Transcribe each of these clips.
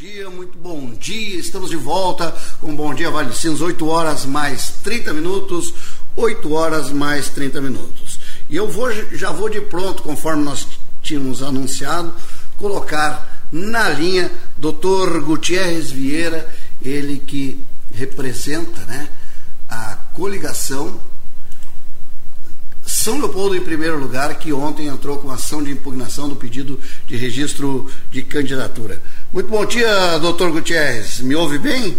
dia, muito bom dia. Estamos de volta com Bom Dia Valicinos, 8 horas mais 30 minutos, 8 horas mais 30 minutos. E eu vou, já vou de pronto, conforme nós tínhamos anunciado, colocar na linha Dr. Gutierrez Vieira, ele que representa né, a coligação são Leopoldo em primeiro lugar, que ontem entrou com ação de impugnação do pedido de registro de candidatura. Muito bom dia, doutor Gutierrez. Me ouve bem?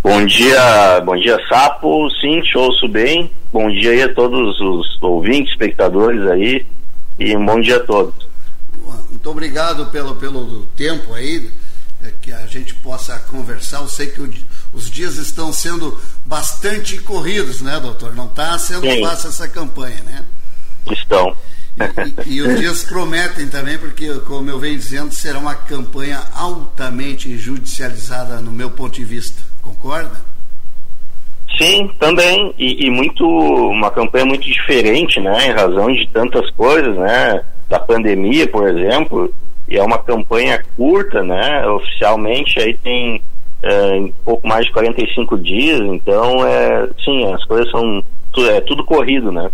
Bom dia, bom dia, Sapo. Sim, te ouço bem. Bom dia aí a todos os ouvintes, espectadores aí. E um bom dia a todos. Muito obrigado pelo, pelo tempo aí, é, que a gente possa conversar. Eu sei que o, os dias estão sendo bastante corridos, né, doutor? Não está sendo Sim. fácil essa campanha, né? Estão. E, os dias prometem também, porque, como eu venho dizendo, será uma campanha altamente judicializada no meu ponto de vista. Concorda? Sim, também. E, e, muito uma campanha muito diferente, né? Em razão de tantas coisas, né? Da pandemia, por exemplo. E é uma campanha curta, né? Oficialmente aí tem é, em pouco mais de 45 dias, então é sim, as coisas são é tudo corrido, né?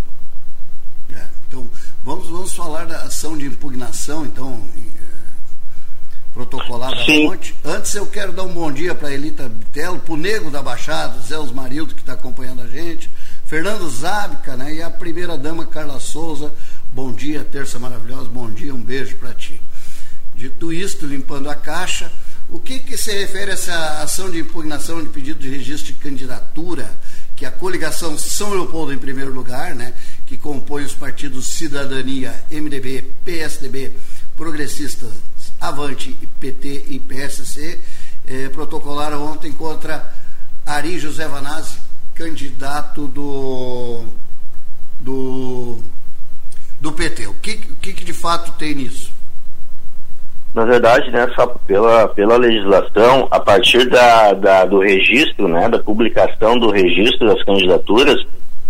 Vamos, falar da ação de impugnação, então é, protocolada sim. ontem. Antes eu quero dar um bom dia para Elita Bitelo, para o Nego da Baixada, Zé Osmarildo que está acompanhando a gente, Fernando Zábica, né? E a primeira dama Carla Souza. Bom dia, terça maravilhosa, bom dia, um beijo para ti. Dito isto, limpando a caixa, o que, que se refere a essa ação de impugnação de pedido de registro de candidatura, que a coligação São Leopoldo em primeiro lugar, né, que compõe os partidos Cidadania, MDB, PSDB, Progressistas, Avante, PT e PSC, eh, protocolaram ontem contra Ari José Vanazzi, candidato do, do, do PT. O que, o que de fato tem nisso? na verdade, né, só pela, pela legislação, a partir da, da, do registro, né, da publicação do registro das candidaturas,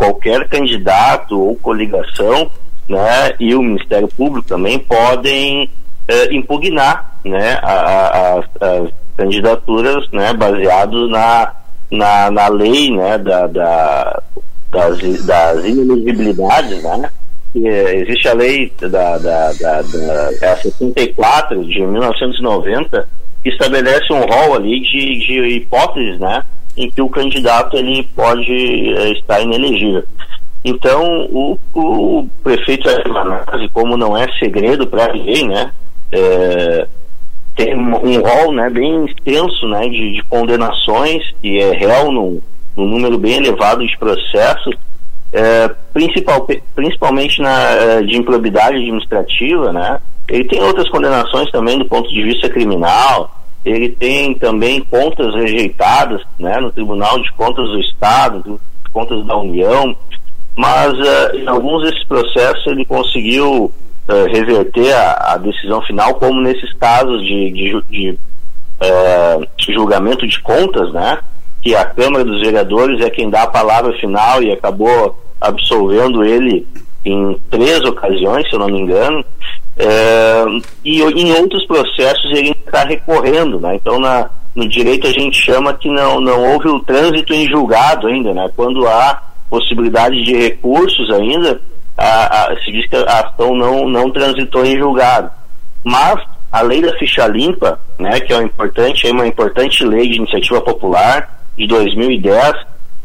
qualquer candidato ou coligação, né, e o Ministério Público também podem eh, impugnar, né, as candidaturas, né, baseados na, na, na lei, né, da, da das, das inelegibilidades, né, existe a lei da, da, da, da a 64 de 1990 que estabelece um rol ali de, de hipóteses, né, em que o candidato ele pode é, estar inelegível. Então, o, o prefeito Manazzi, como não é segredo para ninguém, né, é, tem um rol né, bem extenso né, de, de condenações, que é réu num, num número bem elevado de processos, é, principal, principalmente na, de improbidade administrativa, né? Ele tem outras condenações também do ponto de vista criminal, ele tem também contas rejeitadas né, no Tribunal de Contas do Estado, contas da União, mas uh, em alguns desses processos ele conseguiu uh, reverter a, a, decisão final, como nesses casos de, de, de uh, julgamento de contas, né? que a Câmara dos Vereadores é quem dá a palavra final e acabou absolvendo ele em três ocasiões, se eu não me engano, é, e em outros processos ele está recorrendo, né? Então na, no direito a gente chama que não, não houve o trânsito em julgado ainda, né? Quando há possibilidade de recursos ainda, a, a, se diz que a ação não, não transitou em julgado. Mas a lei da ficha limpa, né, que é uma importante, é uma importante lei de iniciativa popular, de 2010,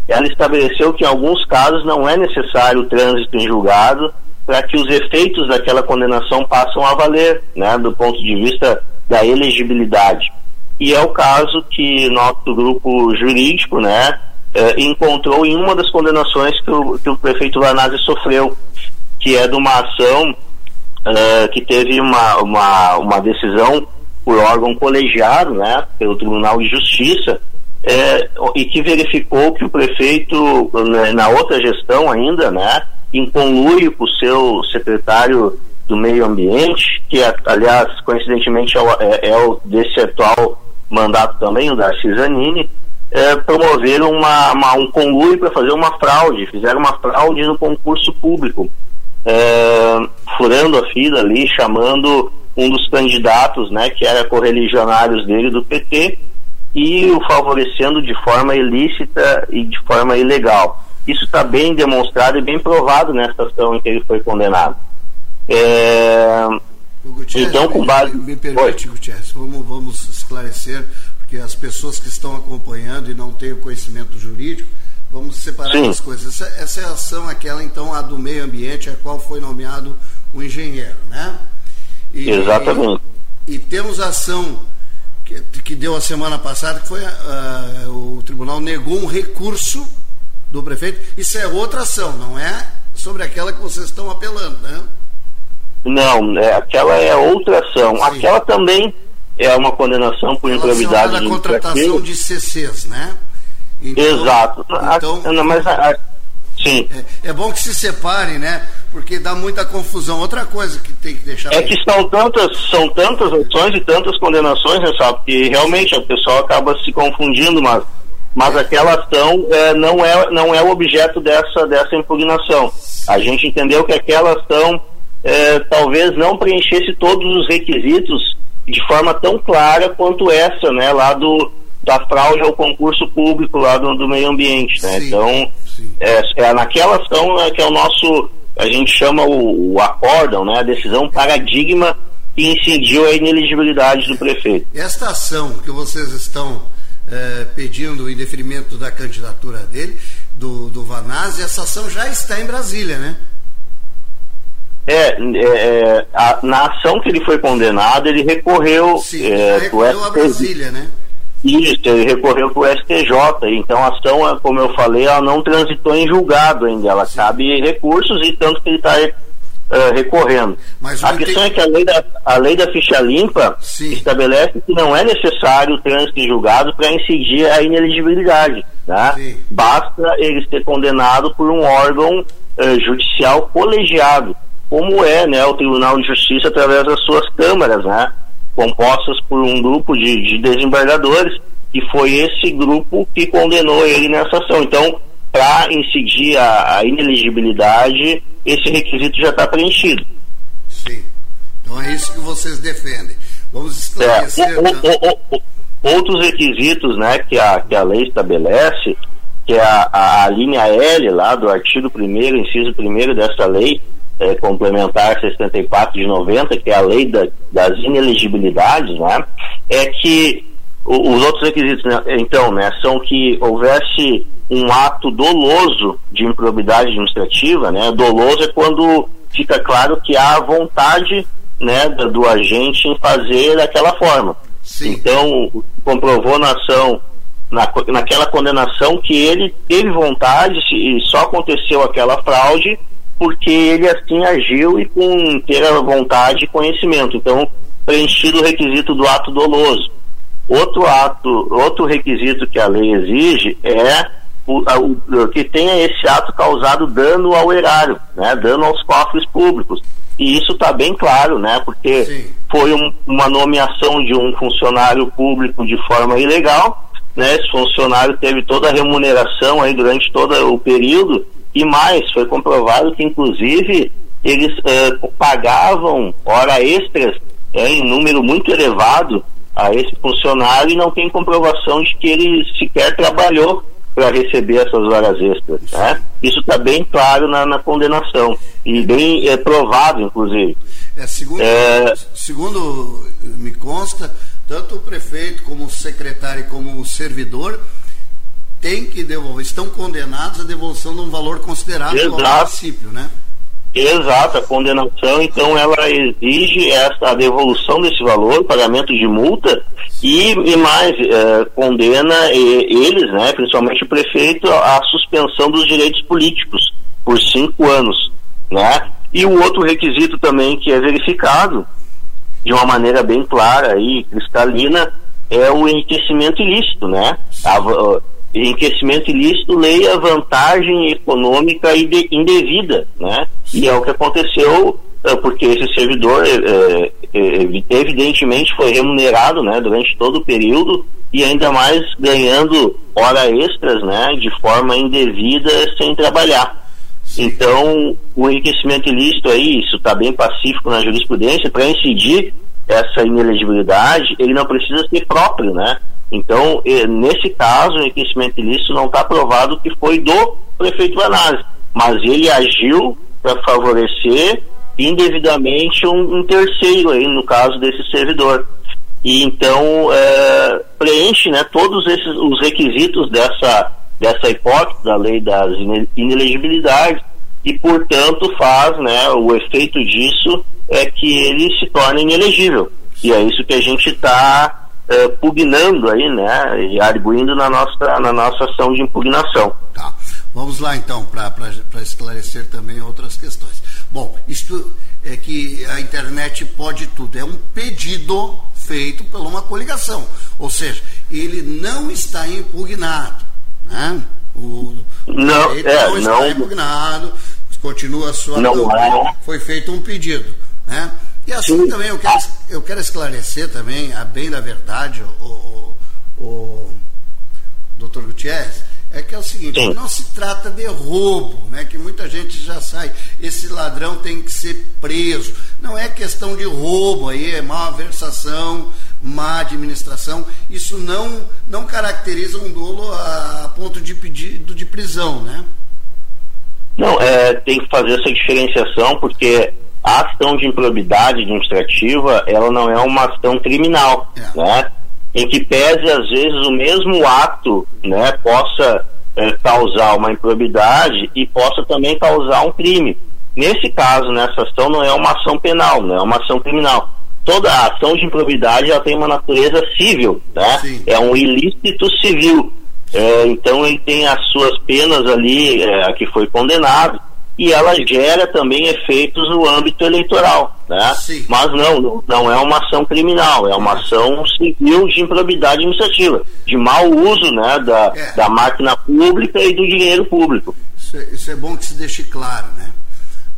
ela estabeleceu que em alguns casos não é necessário o trânsito em julgado para que os efeitos daquela condenação passam a valer, né, do ponto de vista da elegibilidade. E é o caso que nosso grupo jurídico, né, eh, encontrou em uma das condenações que o, que o prefeito Lanazzi sofreu, que é de uma ação eh, que teve uma, uma, uma decisão por órgão colegiado, né, pelo Tribunal de Justiça, é, e que verificou que o prefeito, né, na outra gestão ainda, né, em conluio com o seu secretário do meio ambiente, que aliás, coincidentemente é o, é, é o desse atual mandato também, o da Zanini, é, promoveram uma, uma, um conluio para fazer uma fraude, fizeram uma fraude no concurso público, é, furando a fila ali, chamando um dos candidatos, né, que era correligionários dele do PT, e o favorecendo de forma ilícita e de forma ilegal. Isso está bem demonstrado e bem provado nessa ação em que ele foi condenado. É... então, com base. Me, me permite, Gutierrez, vamos, vamos esclarecer, porque as pessoas que estão acompanhando e não têm o conhecimento jurídico, vamos separar Sim. as coisas. Essa, essa é a ação, aquela então, a do meio ambiente, a qual foi nomeado um engenheiro, né? E, Exatamente. E, e temos a ação que, que, deu a semana passada, que foi uh, o tribunal negou um recurso do prefeito. Isso é outra ação, não é sobre aquela que vocês estão apelando, né? Não, é, aquela é outra ação. Sim. Aquela também é uma condenação por improbidade. da contratação de CCs, né? Então, Exato. Então, a, mas a, a, sim. É, é, bom que se separem, né? Porque dá muita confusão. Outra coisa que tem que deixar. É que são tantas, são tantas ações e tantas condenações, né, sabe? Que realmente o pessoal acaba se confundindo, mas mas aquela ação é, não, é, não é o objeto dessa, dessa impugnação. A gente entendeu que aquela ação é, talvez não preenchesse todos os requisitos de forma tão clara quanto essa, né, lá do, da fraude ao concurso público lá do, do meio ambiente, né? Sim, então, sim. É, é, naquela ação né, que é o nosso, a gente chama o, o acórdão, né, a decisão paradigma que incidiu a ineligibilidade do prefeito. Esta ação que vocês estão é, pedindo o indeferimento da candidatura dele, do, do Vanazzi, essa ação já está em Brasília, né? É, é, é a, na ação que ele foi condenado, ele recorreu, Sim, é, recorreu a Brasília, né? Isso, ele recorreu para o STJ, então a ação, como eu falei, ela não transitou em julgado ainda, ela Sim. cabe recursos e tanto que ele está uh, recorrendo. Mas a questão é que a lei da, a lei da ficha limpa Sim. estabelece que não é necessário o trânsito em julgado para incidir a ineligibilidade. Tá? Basta ele ser condenado por um órgão uh, judicial colegiado, como é né, o Tribunal de Justiça através das suas câmaras, né, compostas por um grupo de, de desembargadores, e foi esse grupo que condenou ele nessa ação. Então, para incidir a, a ineligibilidade, esse requisito já está preenchido. Sim. Então é isso que vocês defendem. Vamos esclarecer. É, o, o, o, outros requisitos né, que, a, que a lei estabelece, que é a, a, a linha L lá do artigo 1 inciso 1 dessa lei, é, complementar 64 de 90, que é a lei da, das ineligibilidades, né, é que os outros requisitos, né, então, né, são que houvesse um ato doloso de improbidade administrativa, né? Doloso é quando fica claro que há vontade, né, do, do agente em fazer daquela forma. Sim. Então, comprovou na ação, na, naquela condenação, que ele teve vontade e só aconteceu aquela fraude porque ele assim agiu e com inteira vontade e conhecimento. Então, preenchido o requisito do ato doloso. Outro ato, outro requisito que a lei exige é o, o, que tenha esse ato causado dano ao erário, né, dano aos cofres públicos. E isso está bem claro, né, porque Sim. foi um, uma nomeação de um funcionário público de forma ilegal, né, esse funcionário teve toda a remuneração aí durante todo o período, e mais, foi comprovado que inclusive eles eh, pagavam hora extras eh, em número muito elevado a esse funcionário e não tem comprovação de que ele sequer trabalhou para receber essas horas extras. Né? Isso está bem claro na, na, condenação e bem é, provado, inclusive. É, segundo, é... segundo me consta, tanto o prefeito como o secretário como o servidor têm que devolver, estão condenados à devolução de um valor considerável Exato. ao município, né? Exato, a condenação, então, ela exige essa devolução desse valor, pagamento de multa e, e mais, é, condena eles, né, principalmente o prefeito, à suspensão dos direitos políticos por cinco anos, né? E o outro requisito também que é verificado de uma maneira bem clara e cristalina é o enriquecimento ilícito, né? A, enriquecimento ilícito, leia vantagem econômica indevida, né? E é o que aconteceu é, porque esse servidor é, é, evidentemente foi remunerado, né, durante todo o período e ainda mais ganhando hora extras, né, de forma indevida sem trabalhar. Então, o enriquecimento ilícito aí, isso está bem pacífico na jurisprudência, para incidir, essa inelegibilidade, ele não precisa ser próprio, né? Então, nesse caso, o enriquecimento ilícito não está provado que foi do prefeito Vanazzi, mas ele agiu para favorecer indevidamente um, um, terceiro aí, no caso desse servidor. E então é, preenche né, todos esses os requisitos dessa, dessa hipótese da lei das inelegibilidades e, portanto, faz né, o efeito disso é que ele se torna inelegível. E é isso que a gente está é, pugnando aí, né, e arguindo na nossa, na nossa ação de impugnação. Tá. Vamos lá então, para esclarecer também outras questões. Bom, isto é que a internet pode tudo. É um pedido feito por uma coligação. Ou seja, ele não está impugnado. Né? O, não, é, não está não, impugnado, continua a sua. Não, é. Foi feito um pedido. Né? E assim Sim. também eu quero, eu quero esclarecer também, a bem da verdade, o, o, o doutor Gutierrez, é que é o seguinte, Sim. não se trata de roubo, né? Que muita gente já sai, esse ladrão tem que ser preso. Não é questão de roubo aí, é malversação, má administração. Isso não, não caracteriza um dolo a, a ponto de pedido de prisão, né? Não, é, tem que fazer essa diferenciação, porque a ação de improbidade administrativa, ela não é uma ação criminal, é. né? em que pese às vezes o mesmo ato né, possa é, causar uma improbidade e possa também causar um crime. Nesse caso, nessa ação não é uma ação penal, não é uma ação criminal. Toda ação de improbidade ela tem uma natureza civil, né? é um ilícito civil. É, então ele tem as suas penas ali é, a que foi condenado e ela gera também efeitos no âmbito eleitoral, né? Sim. Mas não, não é uma ação criminal, é uma ação civil de improbidade administrativa, de mau uso, né, da, é. da máquina pública e do dinheiro público. Isso é, isso é bom que se deixe claro, né?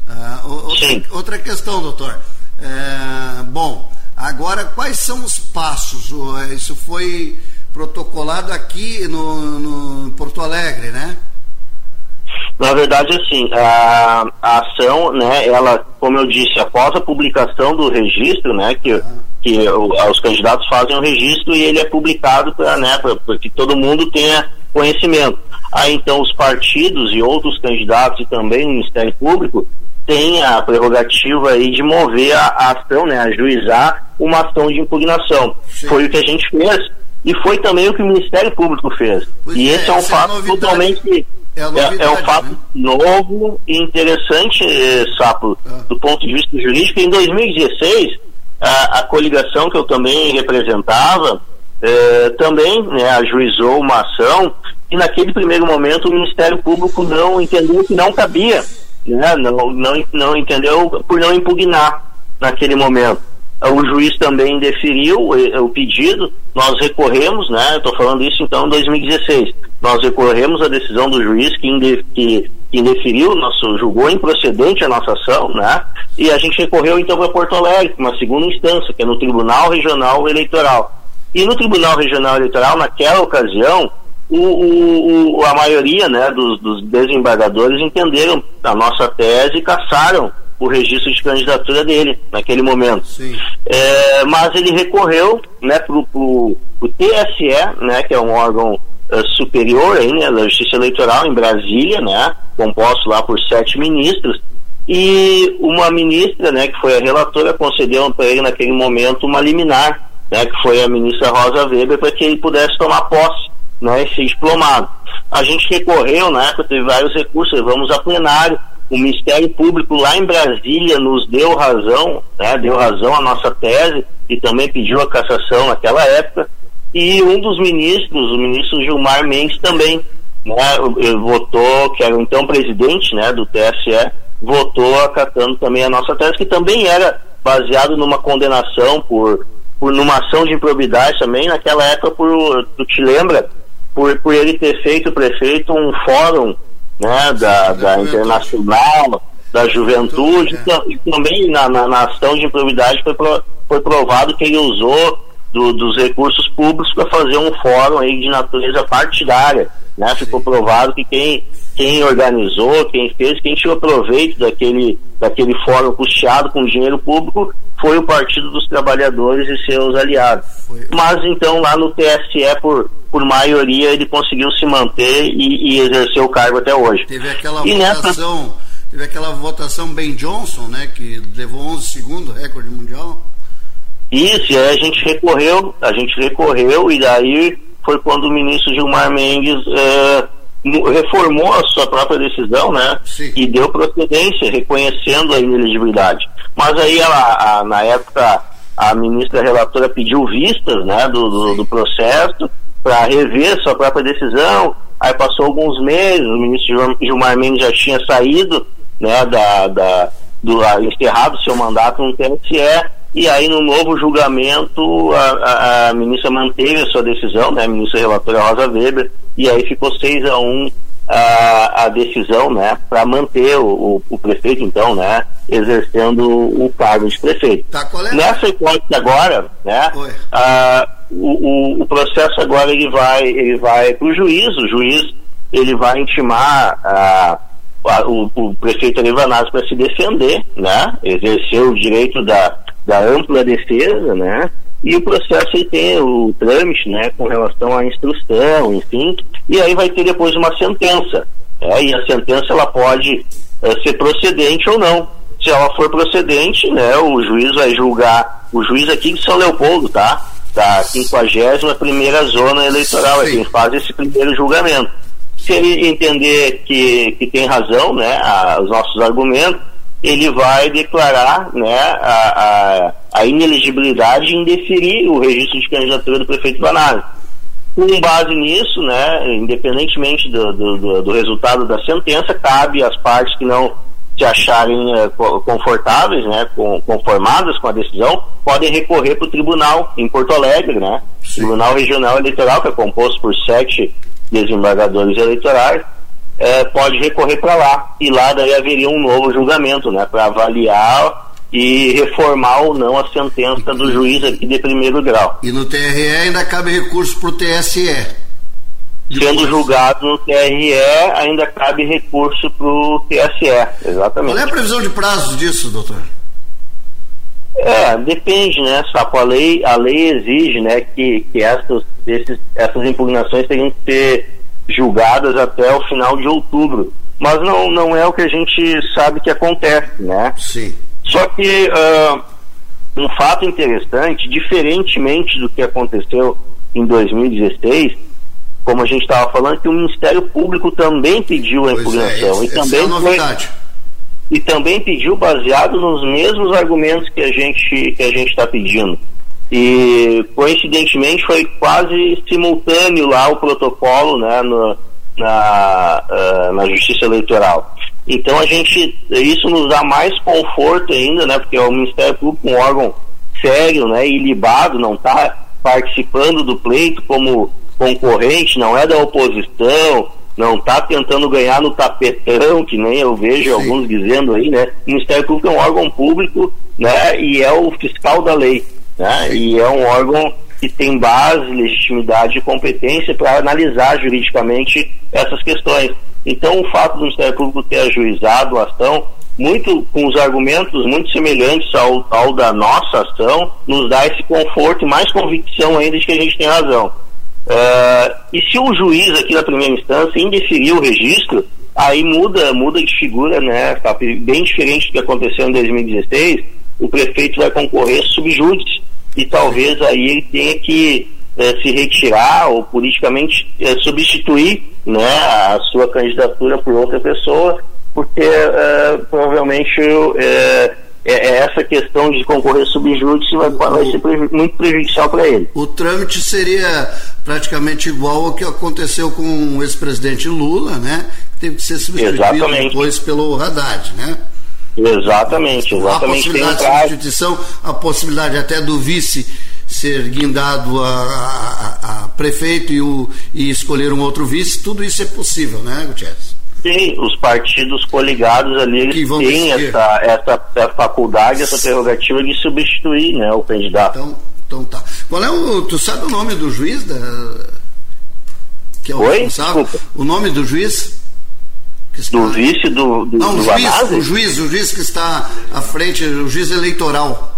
Uh, outra, Sim. outra questão, doutor. É, bom, agora quais são os passos? Isso foi protocolado aqui no, no Porto Alegre, né? Na verdade, assim, a, a, ação, né, ela, como eu disse, após a publicação do registro, né, que, que os candidatos fazem o registro e ele é publicado para né, que todo mundo tenha conhecimento. Aí, então, os partidos e outros candidatos e também o Ministério Público têm a prerrogativa aí de mover a, a ação, né, ajuizar uma ação de impugnação. Sim. Foi o que a gente fez e foi também o que o Ministério Público fez. Pois e é, esse é um é fato é totalmente é, é, é, um fato né? novo e interessante, eh, Sapo, ah. do ponto de vista jurídico. Em 2016, a, a coligação que eu também representava eh, também né, ajuizou uma ação e naquele primeiro momento o Ministério Público não entendeu que não cabia, né, não, não, não entendeu por não impugnar naquele momento o juiz também deferiu o, pedido, nós recorremos, né? Estou falando isso então em 2016. Nós recorremos à decisão do juiz que, inde, que, que indeferiu, nosso, julgou improcedente a nossa ação, né? E a gente recorreu então para Porto Alegre, uma segunda instância, que é no Tribunal Regional Eleitoral. E no Tribunal Regional Eleitoral, naquela ocasião, o, o, o, a maioria né, dos, dos desembargadores entenderam a nossa tese e caçaram o registro de candidatura dele naquele momento. É, mas ele recorreu né, para o TSE, né, que é um órgão uh, superior né, da Justiça Eleitoral em Brasília, né, composto lá por sete ministros, e uma ministra, né, que foi a relatora, concedeu para ele naquele momento uma liminar, né, que foi a ministra Rosa Weber, para que ele pudesse tomar posse né, e ser diplomado. A gente recorreu, né, teve vários recursos, vamos a plenário, o Ministério Público lá em Brasília nos deu razão, né, deu razão à nossa tese e também pediu a cassação naquela época. E um dos ministros, o ministro Gilmar Mendes, também né, votou, que era então presidente né, do TSE, votou acatando também a nossa tese, que também era baseado numa condenação por, por numa ação de improbidade também, naquela época, por, tu te lembra, por, por ele ter feito, o prefeito, um fórum né, da, da internacional, da juventude, é. e também na, na, na, ação de improbidade foi, pro, foi provado que ele usou do, dos recursos públicos para fazer um fórum aí de natureza partidária. Né? Ficou provado que quem, quem organizou, quem fez, quem tirou proveito daquele, daquele fórum custeado com dinheiro público foi o Partido dos Trabalhadores e seus aliados. Mas então lá no TSE, por, por maioria, ele conseguiu se manter e, e exercer o cargo até hoje. Teve aquela e votação. Nessa... Teve aquela votação Ben Johnson, né, que levou 11 segundos, recorde mundial. Isso, e aí a gente recorreu, a gente recorreu e daí foi quando o ministro Gilmar Mendes é, reformou a sua própria decisão, né? Sim. E deu procedência, reconhecendo a inelegibilidade. Mas aí, ela, a, na época, a ministra relatora pediu vistas, né, do, do, do processo para rever sua própria decisão. Aí passou alguns meses, o ministro Gilmar Mendes já tinha saído, né, da, da do encerrado seu mandato no TSE e aí, no novo julgamento, a, a, ministra manteve a sua decisão, né, a ministra relatora Rosa Weber, e aí ficou 6 a 1 a, a decisão, né, para manter o, o, prefeito, então, né, exercendo o cargo de prefeito. Tá, é? Nessa hipótese agora, né, a, o, o, o, processo agora ele vai, ele vai para o juiz, o juiz ele vai intimar a, o, o prefeito Alivanazzi para se defender, né, exercer o direito da da ampla defesa, né? E o processo aí tem o trâmite, né, com relação à instrução, enfim, e aí vai ter depois uma sentença. Né, e a sentença ela pode é, ser procedente ou não. Se ela for procedente, né, o juiz vai julgar, o juiz aqui de São Leopoldo, tá? Da 51 primeira zona eleitoral, é quem faz esse primeiro julgamento. Se ele entender que, que tem razão, né, a, os nossos argumentos, ele vai declarar né, a, a, a ineligibilidade e indeferir o registro de candidatura do prefeito Banari. Com base nisso, né, independentemente do, do, do, resultado da sentença, cabe às partes que não se acharem é, confortáveis, né, conformadas com a decisão, podem recorrer para o tribunal em Porto Alegre, né, Tribunal Regional Eleitoral, que é composto por sete desembargadores eleitorais, é, pode recorrer para lá. E lá daí haveria um novo julgamento, né, para avaliar e reformar ou não a sentença do juiz aqui de primeiro grau. E no TRE ainda cabe recurso para o TSE. Sendo julgado no TRE, ainda cabe recurso para o TSE, exatamente. Qual é a previsão de prazo disso, doutor? É, depende, né, Sapo? A lei, a lei exige, né, que, que essas, esses, essas impugnações tenham que ser julgadas até o final de outubro. Mas não, não é o que a gente sabe que acontece, né? Sim. Só que uh, um fato interessante, diferentemente do que aconteceu em 2016, como a gente estava falando, que o Ministério Público também pediu a é, impugnação. É, e também é novidade. Foi, e também pediu baseado nos mesmos argumentos que a gente que a gente está pedindo. E coincidentemente foi quase simultâneo lá o protocolo né, no, na, uh, na Justiça Eleitoral. Então a gente, isso nos dá mais conforto ainda, né? Porque o Ministério Público, um órgão sério, né, ilibado, não está participando do pleito como concorrente, não é da oposição, não está tentando ganhar no tapetão, que nem eu vejo Sim. alguns dizendo aí, né? O Ministério Público é um órgão público, né? E é o fiscal da lei né? e é um órgão que tem base, legitimidade e competência para analisar juridicamente essas questões. Então, o fato do Ministério Público ter ajuizado a ação, muito com os argumentos muito semelhantes ao, ao da nossa ação, nos dá esse conforto e mais convicção ainda de que a gente tem razão. Uh, e se o juiz aqui na primeira instância indeferir o registro, aí muda, muda de figura, né? Tá bem diferente do que aconteceu em 2016. O prefeito vai concorrer subjúdice e talvez aí ele tenha que é, se retirar ou politicamente é, substituir né, a sua candidatura por outra pessoa, porque é, provavelmente é, essa questão de concorrer subjúdice vai, vai ser muito prejudicial para ele. O trâmite seria praticamente igual ao que aconteceu com o ex-presidente Lula, né? Teve que ser substituído Exatamente. depois pelo Haddad, né? Exatamente, exatamente. A possibilidade de substituição, a possibilidade até do vice ser guindado a, a, a prefeito e, o, e, escolher um outro vice, tudo isso é possível, né, Gutierrez? Sim, os partidos coligados ali eles têm essa, essa, essa, faculdade, essa prerrogativa de substituir né, o candidato. Então, então tá. Qual é o. Tu sabe o nome do juiz da. que é o Oi? responsável. Desculpa. O nome do juiz? Está... Do vice do, do, Não, do o juiz, o juiz, o juiz que está à frente, o juiz eleitoral.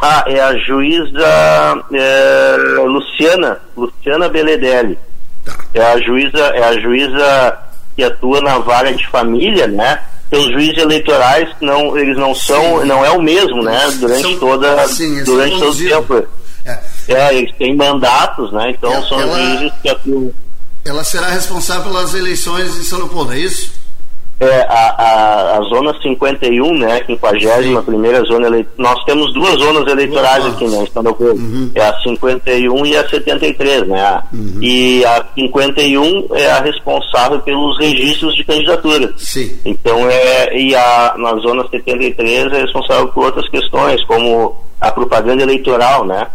Ah, é a juíza é, Luciana, Luciana Beledelli. Tá. É a juíza, é a juíza que atua na vara de família, né? Os juízes eleitorais não, eles não são, sim. não é o mesmo, né? Durante são, toda, sim, durante todo o tempo. É. é. eles têm mandatos, né? Então é, são ela, juízes que atuam. Ela será responsável pelas eleições em São Leopoldo, é isso? é, a, a, a zona 51, né, 51 primeira zona eleitoral. Nós temos duas zonas eleitorais aqui, né, em uhum. É a 51 e a 73, né? Uhum. E a 51 é a responsável pelos registros de candidatura. Sim. Então é e a na zona 73 é responsável por outras questões, como a propaganda eleitoral, né?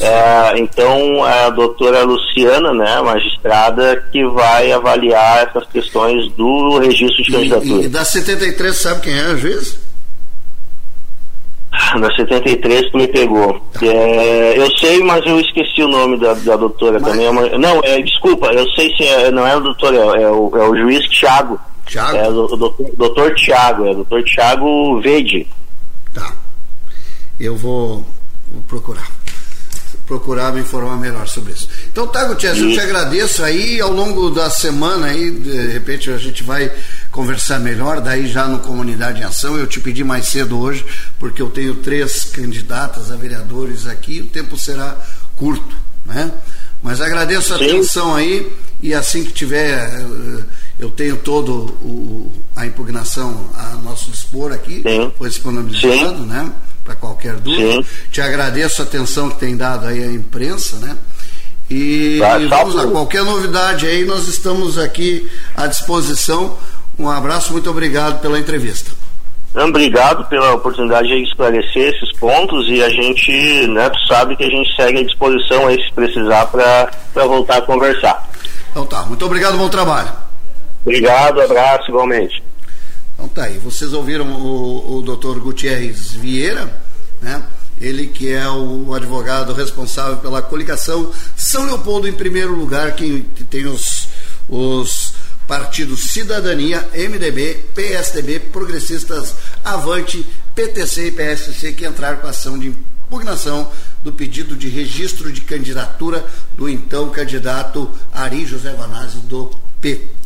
É, então, a doutora Luciana, né, magistrada, que vai avaliar essas questões do registro de candidatura. E, e da 73, sabe quem é a juiz? Da 73 que me pegou. Tá. É, eu sei, mas eu esqueci o nome da, da doutora mas... também. É não, é, desculpa, eu sei se é, não é o doutor, é, é, o, é o juiz Tiago. Tiago? É o doutor, doutor Tiago, é o doutor Tiago Vede. Tá. Eu vou, vou procurar procurar me informar melhor sobre isso. Então tá, Gutiérrez, eu te agradeço aí ao longo da semana aí, de repente a gente vai conversar melhor, daí já no Comunidade em Ação, eu te pedi mais cedo hoje, porque eu tenho três candidatas a vereadores aqui, o tempo será curto, né? Mas agradeço a Sim. atenção aí e assim que tiver, eh, eu tenho todo o, a impugnação a nosso dispor aqui, Sim. foi disponibilizado, Sim. né? Para qualquer dúvida. Sim. Te agradeço a atenção que tem dado aí a imprensa, né? E, tá, vamos lá, qualquer novidade aí, nós estamos aqui à disposição. Um abraço, muito obrigado pela entrevista. Obrigado pela oportunidade de esclarecer esses pontos e a gente, né, tu sabe que a gente segue à disposição aí se precisar para voltar a conversar. Então tá, muito obrigado, bom trabalho. Obrigado, abraço igualmente. Então tá aí, vocês ouviram o, o doutor Gutierrez Vieira, né? ele que é o advogado responsável pela coligação São Leopoldo em primeiro lugar, que, que tem os, os partidos Cidadania, MDB, PSDB, Progressistas, Avante, PTC e PSC que entraram com a ação de impugnação do pedido de registro de candidatura do então candidato Ari José Vanazzi do PT.